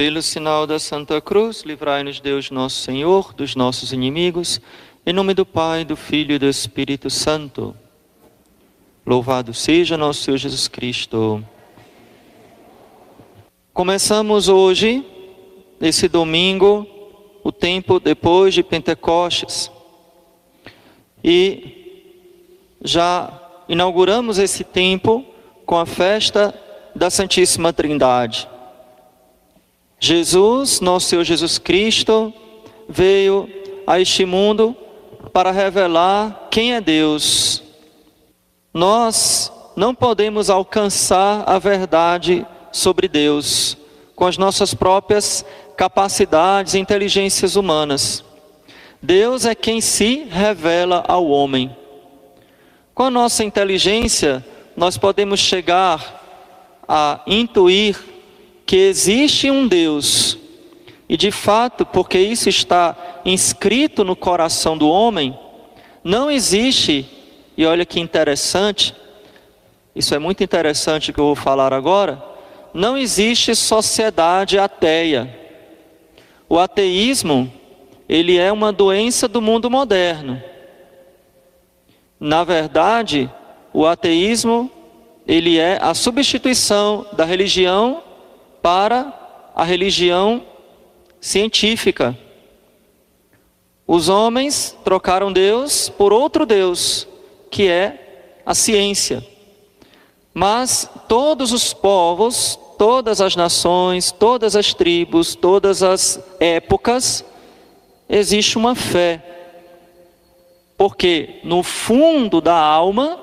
Pelo sinal da Santa Cruz, livrai-nos Deus nosso Senhor dos nossos inimigos, em nome do Pai, do Filho e do Espírito Santo. Louvado seja nosso Senhor Jesus Cristo. Começamos hoje, esse domingo, o tempo depois de Pentecostes. E já inauguramos esse tempo com a festa da Santíssima Trindade. Jesus, nosso Senhor Jesus Cristo, veio a este mundo para revelar quem é Deus. Nós não podemos alcançar a verdade sobre Deus com as nossas próprias capacidades e inteligências humanas. Deus é quem se revela ao homem. Com a nossa inteligência, nós podemos chegar a intuir que existe um Deus. E de fato, porque isso está inscrito no coração do homem, não existe, e olha que interessante, isso é muito interessante que eu vou falar agora, não existe sociedade ateia. O ateísmo, ele é uma doença do mundo moderno. Na verdade, o ateísmo, ele é a substituição da religião para a religião científica. Os homens trocaram Deus por outro Deus, que é a ciência. Mas todos os povos, todas as nações, todas as tribos, todas as épocas, existe uma fé. Porque no fundo da alma,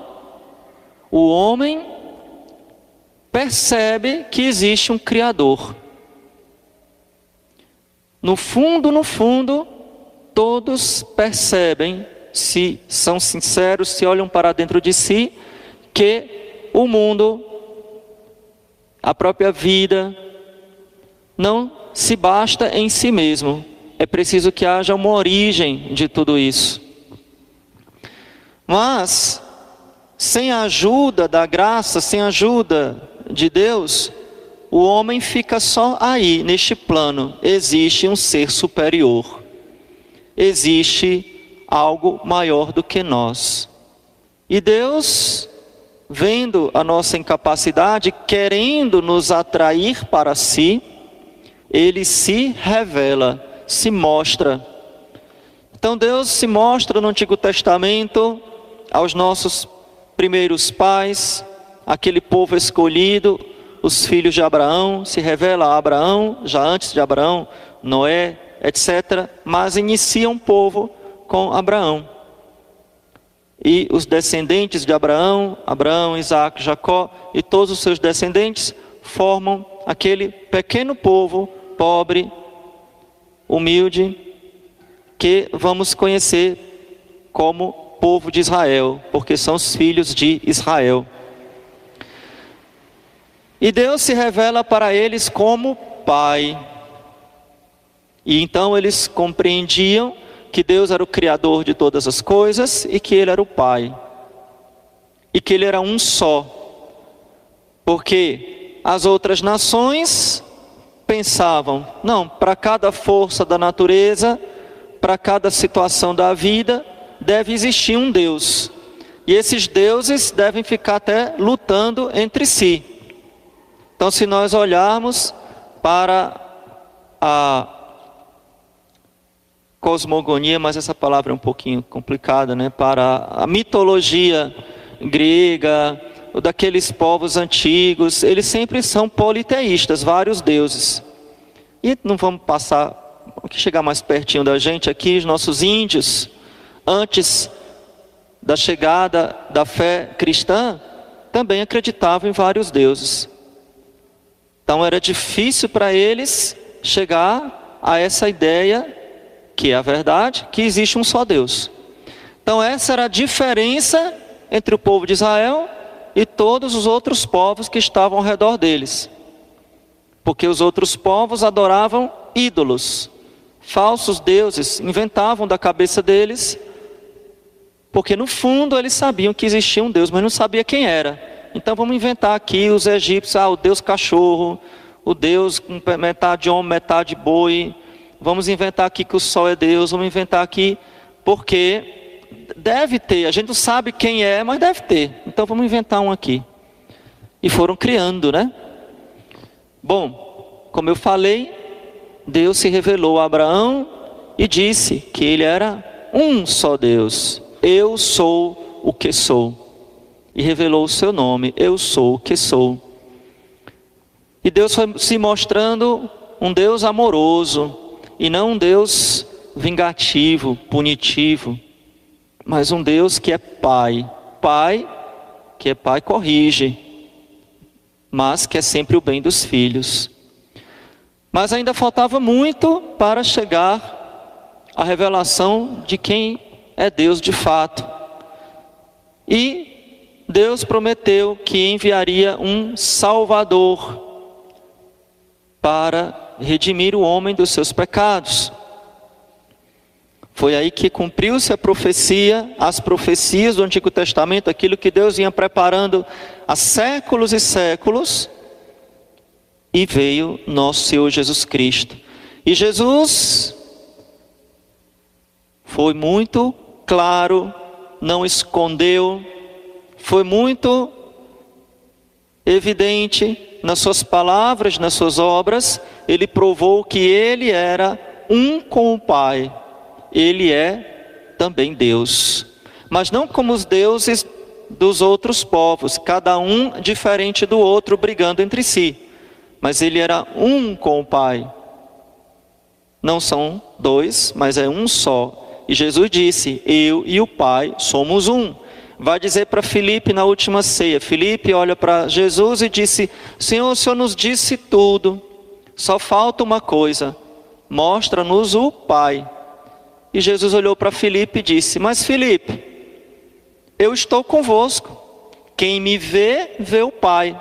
o homem percebe que existe um Criador. No fundo, no fundo, todos percebem, se são sinceros, se olham para dentro de si, que o mundo, a própria vida, não se basta em si mesmo. É preciso que haja uma origem de tudo isso. Mas, sem a ajuda da graça, sem a ajuda de Deus, o homem fica só aí, neste plano. Existe um ser superior. Existe algo maior do que nós. E Deus vendo a nossa incapacidade, querendo nos atrair para si, ele se revela, se mostra. Então Deus se mostra no Antigo Testamento aos nossos primeiros pais, aquele povo escolhido, os filhos de Abraão, se revela a Abraão, já antes de Abraão, Noé, etc. Mas inicia um povo com Abraão e os descendentes de Abraão, Abraão, Isaac, Jacó e todos os seus descendentes formam aquele pequeno povo pobre, humilde, que vamos conhecer como povo de Israel, porque são os filhos de Israel. E Deus se revela para eles como Pai. E então eles compreendiam que Deus era o Criador de todas as coisas e que Ele era o Pai. E que Ele era um só. Porque as outras nações pensavam, não, para cada força da natureza, para cada situação da vida, deve existir um Deus. E esses deuses devem ficar até lutando entre si. Então, se nós olharmos para a cosmogonia, mas essa palavra é um pouquinho complicada, né? Para a mitologia grega, daqueles povos antigos, eles sempre são politeístas, vários deuses. E não vamos passar, vamos chegar mais pertinho da gente aqui, os nossos índios, antes da chegada da fé cristã, também acreditavam em vários deuses. Então era difícil para eles chegar a essa ideia que é a verdade, que existe um só Deus. Então, essa era a diferença entre o povo de Israel e todos os outros povos que estavam ao redor deles. Porque os outros povos adoravam ídolos, falsos deuses, inventavam da cabeça deles, porque no fundo eles sabiam que existia um Deus, mas não sabia quem era. Então vamos inventar aqui os egípcios, ah, o Deus cachorro, o Deus com metade homem, metade boi. Vamos inventar aqui que o sol é Deus, vamos inventar aqui porque deve ter, a gente não sabe quem é, mas deve ter. Então vamos inventar um aqui. E foram criando, né? Bom, como eu falei, Deus se revelou a Abraão e disse que ele era um só Deus. Eu sou o que sou. E revelou o seu nome, eu sou o que sou. E Deus foi se mostrando um Deus amoroso e não um Deus vingativo, punitivo, mas um Deus que é Pai. Pai, que é Pai, corrige, mas que é sempre o bem dos filhos. Mas ainda faltava muito para chegar à revelação de quem é Deus de fato. E Deus prometeu que enviaria um Salvador para redimir o homem dos seus pecados. Foi aí que cumpriu-se a profecia, as profecias do Antigo Testamento, aquilo que Deus vinha preparando há séculos e séculos, e veio nosso Senhor Jesus Cristo. E Jesus foi muito claro, não escondeu, foi muito evidente nas suas palavras, nas suas obras, ele provou que ele era um com o Pai. Ele é também Deus. Mas não como os deuses dos outros povos, cada um diferente do outro, brigando entre si. Mas ele era um com o Pai. Não são dois, mas é um só. E Jesus disse: Eu e o Pai somos um vai dizer para Filipe na última ceia. Filipe olha para Jesus e disse: Senhor, o Senhor nos disse tudo, só falta uma coisa, mostra-nos o Pai. E Jesus olhou para Filipe e disse: Mas Filipe, eu estou convosco, quem me vê, vê o Pai.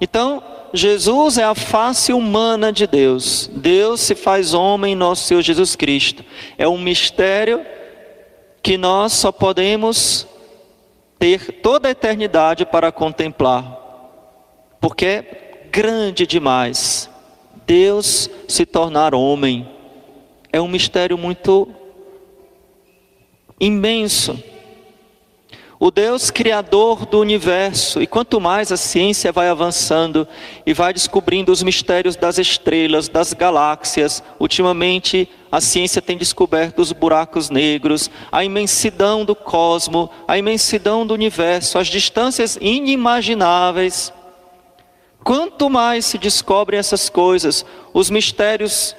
Então, Jesus é a face humana de Deus. Deus se faz homem em nosso Senhor Jesus Cristo. É um mistério que nós só podemos ter toda a eternidade para contemplar, porque é grande demais. Deus se tornar homem é um mistério muito imenso. O Deus criador do universo, e quanto mais a ciência vai avançando e vai descobrindo os mistérios das estrelas, das galáxias, ultimamente a ciência tem descoberto os buracos negros, a imensidão do cosmo, a imensidão do universo, as distâncias inimagináveis. Quanto mais se descobrem essas coisas, os mistérios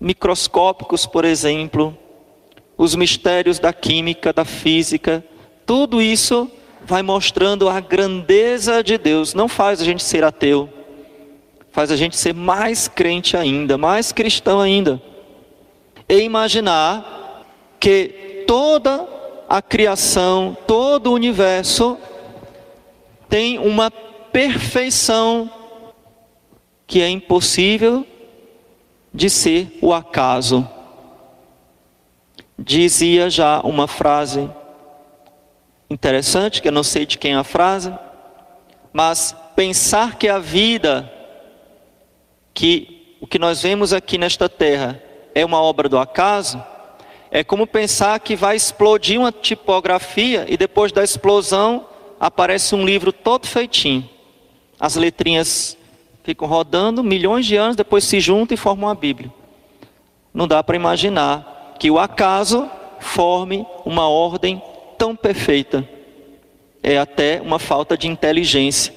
microscópicos, por exemplo, os mistérios da química, da física, tudo isso vai mostrando a grandeza de Deus. Não faz a gente ser ateu, faz a gente ser mais crente ainda, mais cristão ainda. E imaginar que toda a criação, todo o universo tem uma perfeição que é impossível de ser o acaso dizia já uma frase interessante, que eu não sei de quem é a frase, mas pensar que a vida, que o que nós vemos aqui nesta terra é uma obra do acaso, é como pensar que vai explodir uma tipografia e depois da explosão aparece um livro todo feitinho. As letrinhas ficam rodando milhões de anos, depois se juntam e formam a Bíblia. Não dá para imaginar que o acaso forme uma ordem tão perfeita. É até uma falta de inteligência.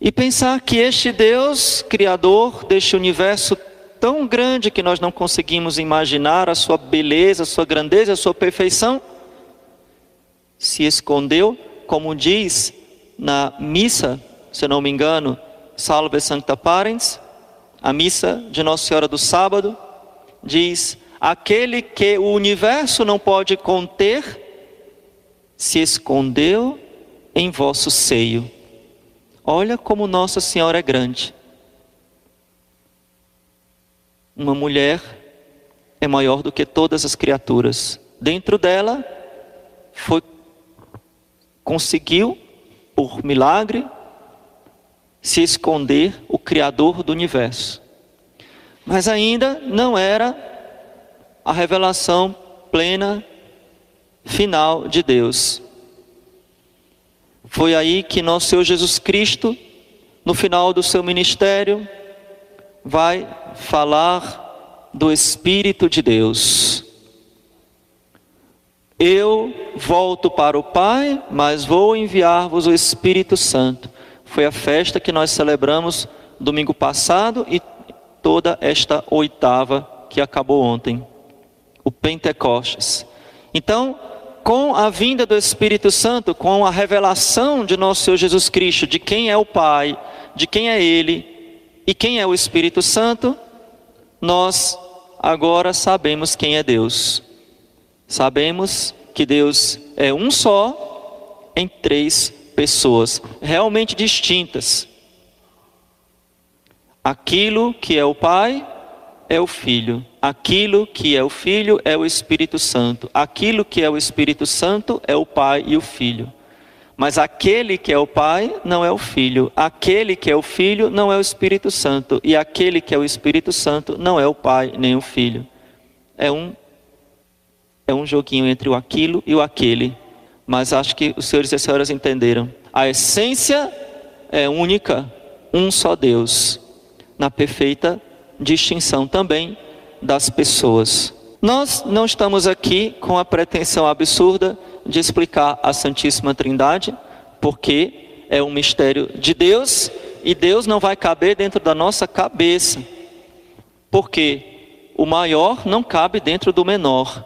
E pensar que este Deus, Criador deste universo tão grande que nós não conseguimos imaginar a sua beleza, a sua grandeza, a sua perfeição, se escondeu, como diz na missa, se não me engano, Salve Sancta Parens, a missa de Nossa Senhora do Sábado, diz: aquele que o universo não pode conter, se escondeu em vosso seio. Olha como Nossa Senhora é grande. Uma mulher é maior do que todas as criaturas. Dentro dela foi conseguiu por milagre se esconder o Criador do universo. Mas ainda não era a revelação plena, final de Deus. Foi aí que nosso Senhor Jesus Cristo, no final do seu ministério, vai falar do Espírito de Deus. Eu volto para o Pai, mas vou enviar-vos o Espírito Santo. Foi a festa que nós celebramos domingo passado e toda esta oitava que acabou ontem, o Pentecostes. Então, com a vinda do Espírito Santo, com a revelação de nosso Senhor Jesus Cristo, de quem é o Pai, de quem é Ele e quem é o Espírito Santo, nós agora sabemos quem é Deus. Sabemos que Deus é um só em três pessoas, realmente distintas. Aquilo que é o Pai é o Filho. Aquilo que é o Filho é o Espírito Santo. Aquilo que é o Espírito Santo é o Pai e o Filho. Mas aquele que é o Pai não é o Filho. Aquele que é o Filho não é o Espírito Santo. E aquele que é o Espírito Santo não é o Pai nem o Filho. É um é um joguinho entre o aquilo e o aquele. Mas acho que os senhores e as senhoras entenderam. A essência é única, um só Deus, na perfeita distinção também das pessoas. Nós não estamos aqui com a pretensão absurda de explicar a Santíssima Trindade, porque é um mistério de Deus e Deus não vai caber dentro da nossa cabeça, porque o maior não cabe dentro do menor,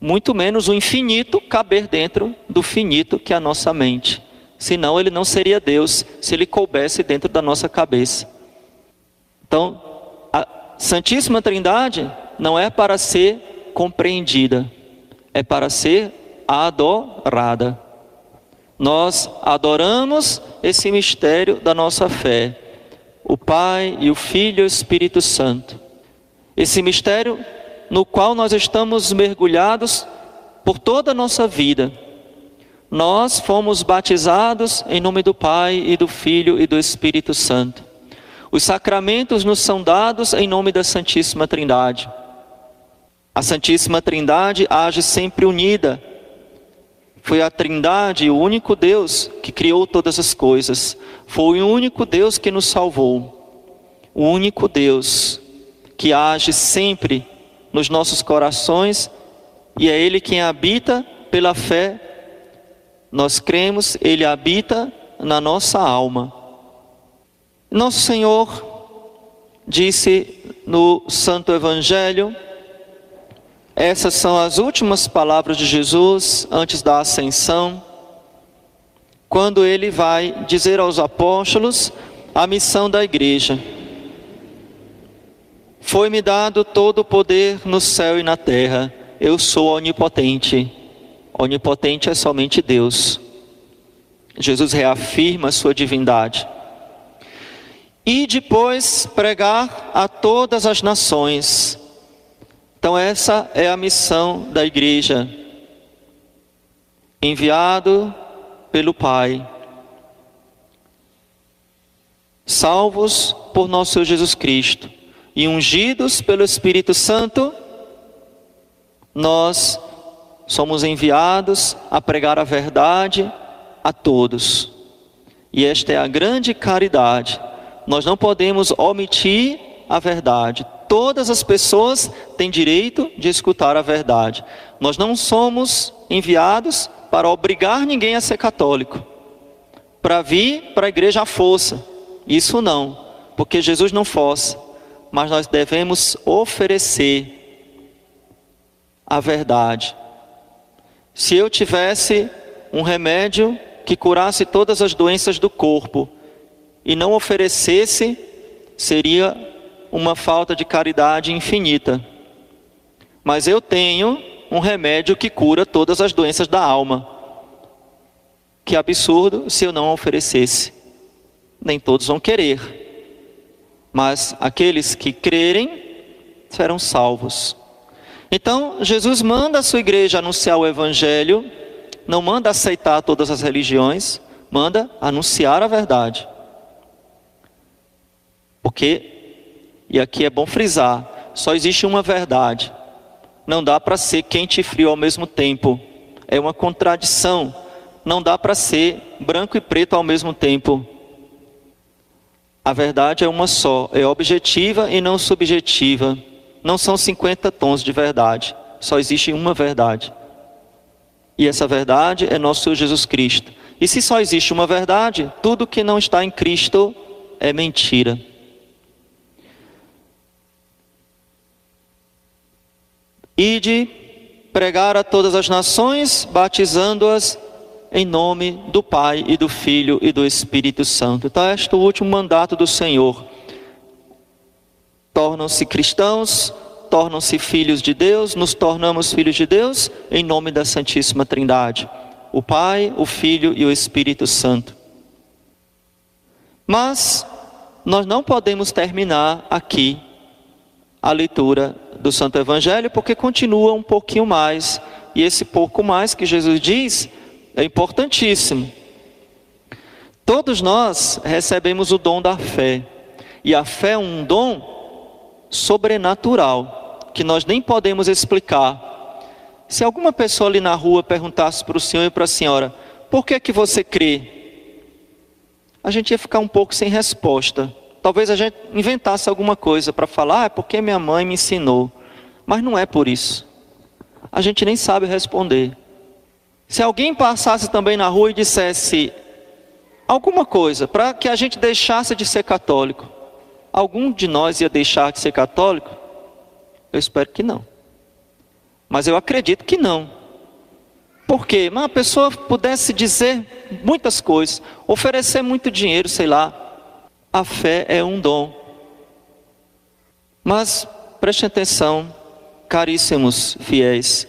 muito menos o infinito caber dentro do finito que é a nossa mente. Senão ele não seria Deus se ele coubesse dentro da nossa cabeça. Então, a Santíssima Trindade não é para ser compreendida, é para ser adorada. Nós adoramos esse mistério da nossa fé, o Pai e o Filho e o Espírito Santo. Esse mistério no qual nós estamos mergulhados por toda a nossa vida. Nós fomos batizados em nome do Pai e do Filho e do Espírito Santo. Os sacramentos nos são dados em nome da Santíssima Trindade. A Santíssima Trindade age sempre unida. Foi a Trindade, o único Deus que criou todas as coisas. Foi o único Deus que nos salvou. O único Deus que age sempre nos nossos corações e é Ele quem habita pela fé. Nós cremos, Ele habita na nossa alma. Nosso Senhor disse no Santo Evangelho, essas são as últimas palavras de Jesus antes da ascensão, quando ele vai dizer aos apóstolos a missão da igreja. Foi-me dado todo o poder no céu e na terra, eu sou onipotente. Onipotente é somente Deus. Jesus reafirma a sua divindade e depois pregar a todas as nações. Então, essa é a missão da igreja, enviado pelo Pai, salvos por nosso Senhor Jesus Cristo e ungidos pelo Espírito Santo, nós somos enviados a pregar a verdade a todos. E esta é a grande caridade nós não podemos omitir a verdade. Todas as pessoas têm direito de escutar a verdade. Nós não somos enviados para obrigar ninguém a ser católico, para vir para a igreja à força. Isso não, porque Jesus não força, mas nós devemos oferecer a verdade. Se eu tivesse um remédio que curasse todas as doenças do corpo, e não oferecesse, seria uma falta de caridade infinita. Mas eu tenho um remédio que cura todas as doenças da alma. Que absurdo se eu não oferecesse. Nem todos vão querer. Mas aqueles que crerem serão salvos. Então, Jesus manda a sua igreja anunciar o evangelho, não manda aceitar todas as religiões, manda anunciar a verdade. Porque, e aqui é bom frisar, só existe uma verdade. Não dá para ser quente e frio ao mesmo tempo. É uma contradição. Não dá para ser branco e preto ao mesmo tempo. A verdade é uma só, é objetiva e não subjetiva. Não são 50 tons de verdade, só existe uma verdade. E essa verdade é nosso Senhor Jesus Cristo. E se só existe uma verdade, tudo que não está em Cristo é mentira. Ide pregar a todas as nações, batizando-as em nome do Pai e do Filho e do Espírito Santo. Então, este é o último mandato do Senhor. Tornam-se cristãos, tornam-se filhos de Deus, nos tornamos filhos de Deus em nome da Santíssima Trindade, o Pai, o Filho e o Espírito Santo. Mas nós não podemos terminar aqui a leitura do Santo Evangelho, porque continua um pouquinho mais, e esse pouco mais que Jesus diz é importantíssimo. Todos nós recebemos o dom da fé, e a fé é um dom sobrenatural, que nós nem podemos explicar. Se alguma pessoa ali na rua perguntasse para o senhor e para a senhora, por que que você crê? A gente ia ficar um pouco sem resposta. Talvez a gente inventasse alguma coisa para falar, ah, é porque minha mãe me ensinou. Mas não é por isso. A gente nem sabe responder. Se alguém passasse também na rua e dissesse alguma coisa para que a gente deixasse de ser católico, algum de nós ia deixar de ser católico? Eu espero que não. Mas eu acredito que não. Por quê? Uma pessoa pudesse dizer muitas coisas, oferecer muito dinheiro, sei lá. A fé é um dom. Mas preste atenção, caríssimos fiéis.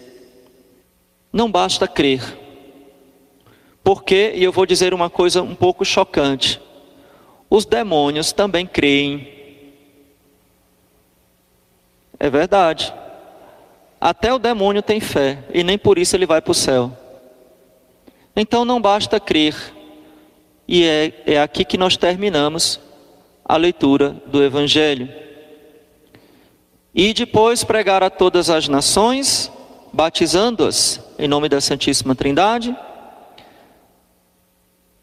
Não basta crer. Porque, e eu vou dizer uma coisa um pouco chocante: os demônios também creem. É verdade. Até o demônio tem fé, e nem por isso ele vai para o céu. Então não basta crer. E é, é aqui que nós terminamos a leitura do Evangelho. E depois pregar a todas as nações, batizando-as em nome da Santíssima Trindade,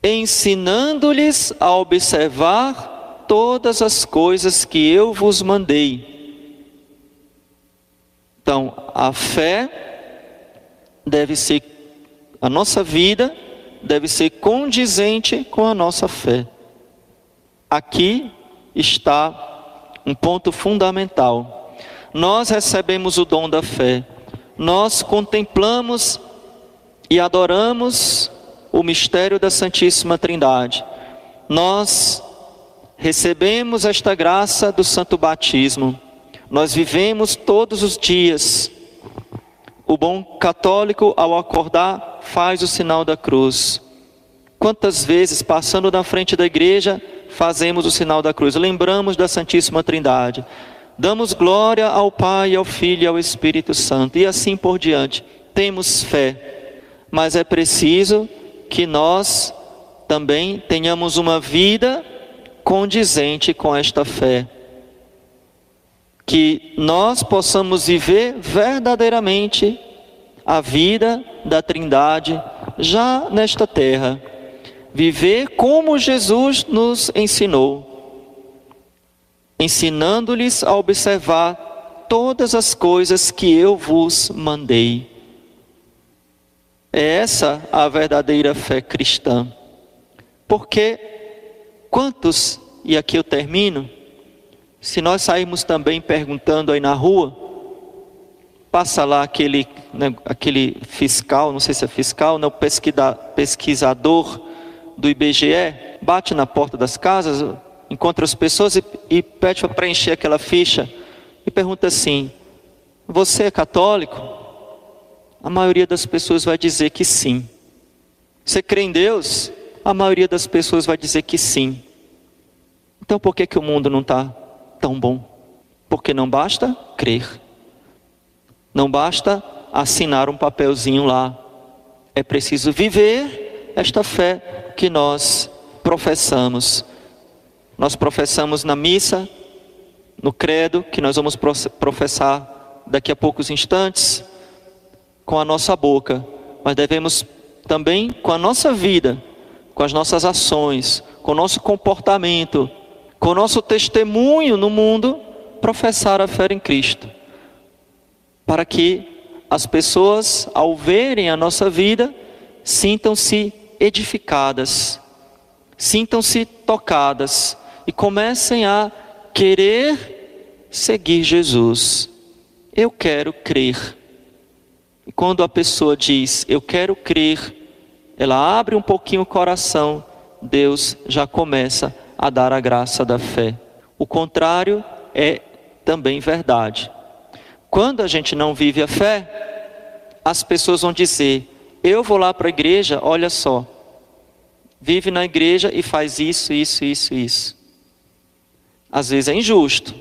ensinando-lhes a observar todas as coisas que eu vos mandei. Então, a fé deve ser, a nossa vida deve ser condizente com a nossa fé. Aqui está um ponto fundamental. Nós recebemos o dom da fé nós contemplamos e adoramos o mistério da Santíssima Trindade. Nós recebemos esta graça do santo batismo. Nós vivemos todos os dias. O bom católico, ao acordar, faz o sinal da cruz. Quantas vezes, passando na frente da igreja, fazemos o sinal da cruz? Lembramos da Santíssima Trindade. Damos glória ao Pai, ao Filho e ao Espírito Santo, e assim por diante. Temos fé, mas é preciso que nós também tenhamos uma vida condizente com esta fé. Que nós possamos viver verdadeiramente a vida da Trindade já nesta terra. Viver como Jesus nos ensinou ensinando-lhes a observar todas as coisas que eu vos mandei. É essa a verdadeira fé cristã. Porque quantos, e aqui eu termino, se nós sairmos também perguntando aí na rua, passa lá aquele, né, aquele fiscal, não sei se é fiscal, não, pesquisador do IBGE, bate na porta das casas, encontra as pessoas e, e pede para preencher aquela ficha e pergunta assim: Você é católico? A maioria das pessoas vai dizer que sim. Você crê em Deus? A maioria das pessoas vai dizer que sim. Então por que, que o mundo não está tão bom? Porque não basta crer, não basta assinar um papelzinho lá, é preciso viver esta fé que nós professamos. Nós professamos na missa, no credo, que nós vamos professar daqui a poucos instantes, com a nossa boca, mas devemos também com a nossa vida, com as nossas ações, com o nosso comportamento, com nosso testemunho no mundo, professar a fé em Cristo. Para que as pessoas, ao verem a nossa vida, sintam-se edificadas, sintam-se tocadas e comecem a querer seguir Jesus. Eu quero crer. E quando a pessoa diz, eu quero crer, ela abre um pouquinho o coração, Deus já começa a dar a graça da fé. O contrário é também verdade. Quando a gente não vive a fé, as pessoas vão dizer: Eu vou lá para a igreja, olha só, vive na igreja e faz isso, isso, isso, isso. Às vezes é injusto,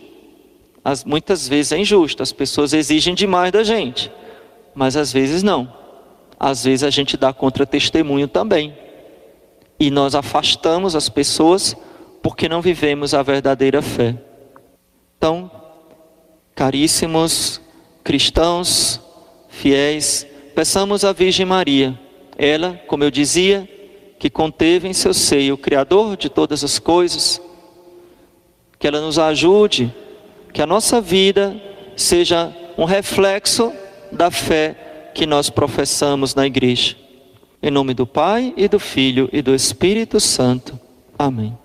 as, muitas vezes é injusto, as pessoas exigem demais da gente, mas às vezes não. Às vezes a gente dá contra-testemunho também. E nós afastamos as pessoas porque não vivemos a verdadeira fé. Então, caríssimos cristãos, fiéis, peçamos à Virgem Maria, ela, como eu dizia, que conteve em seu seio o Criador de todas as coisas, que ela nos ajude, que a nossa vida seja um reflexo da fé que nós professamos na igreja. Em nome do Pai e do Filho e do Espírito Santo. Amém.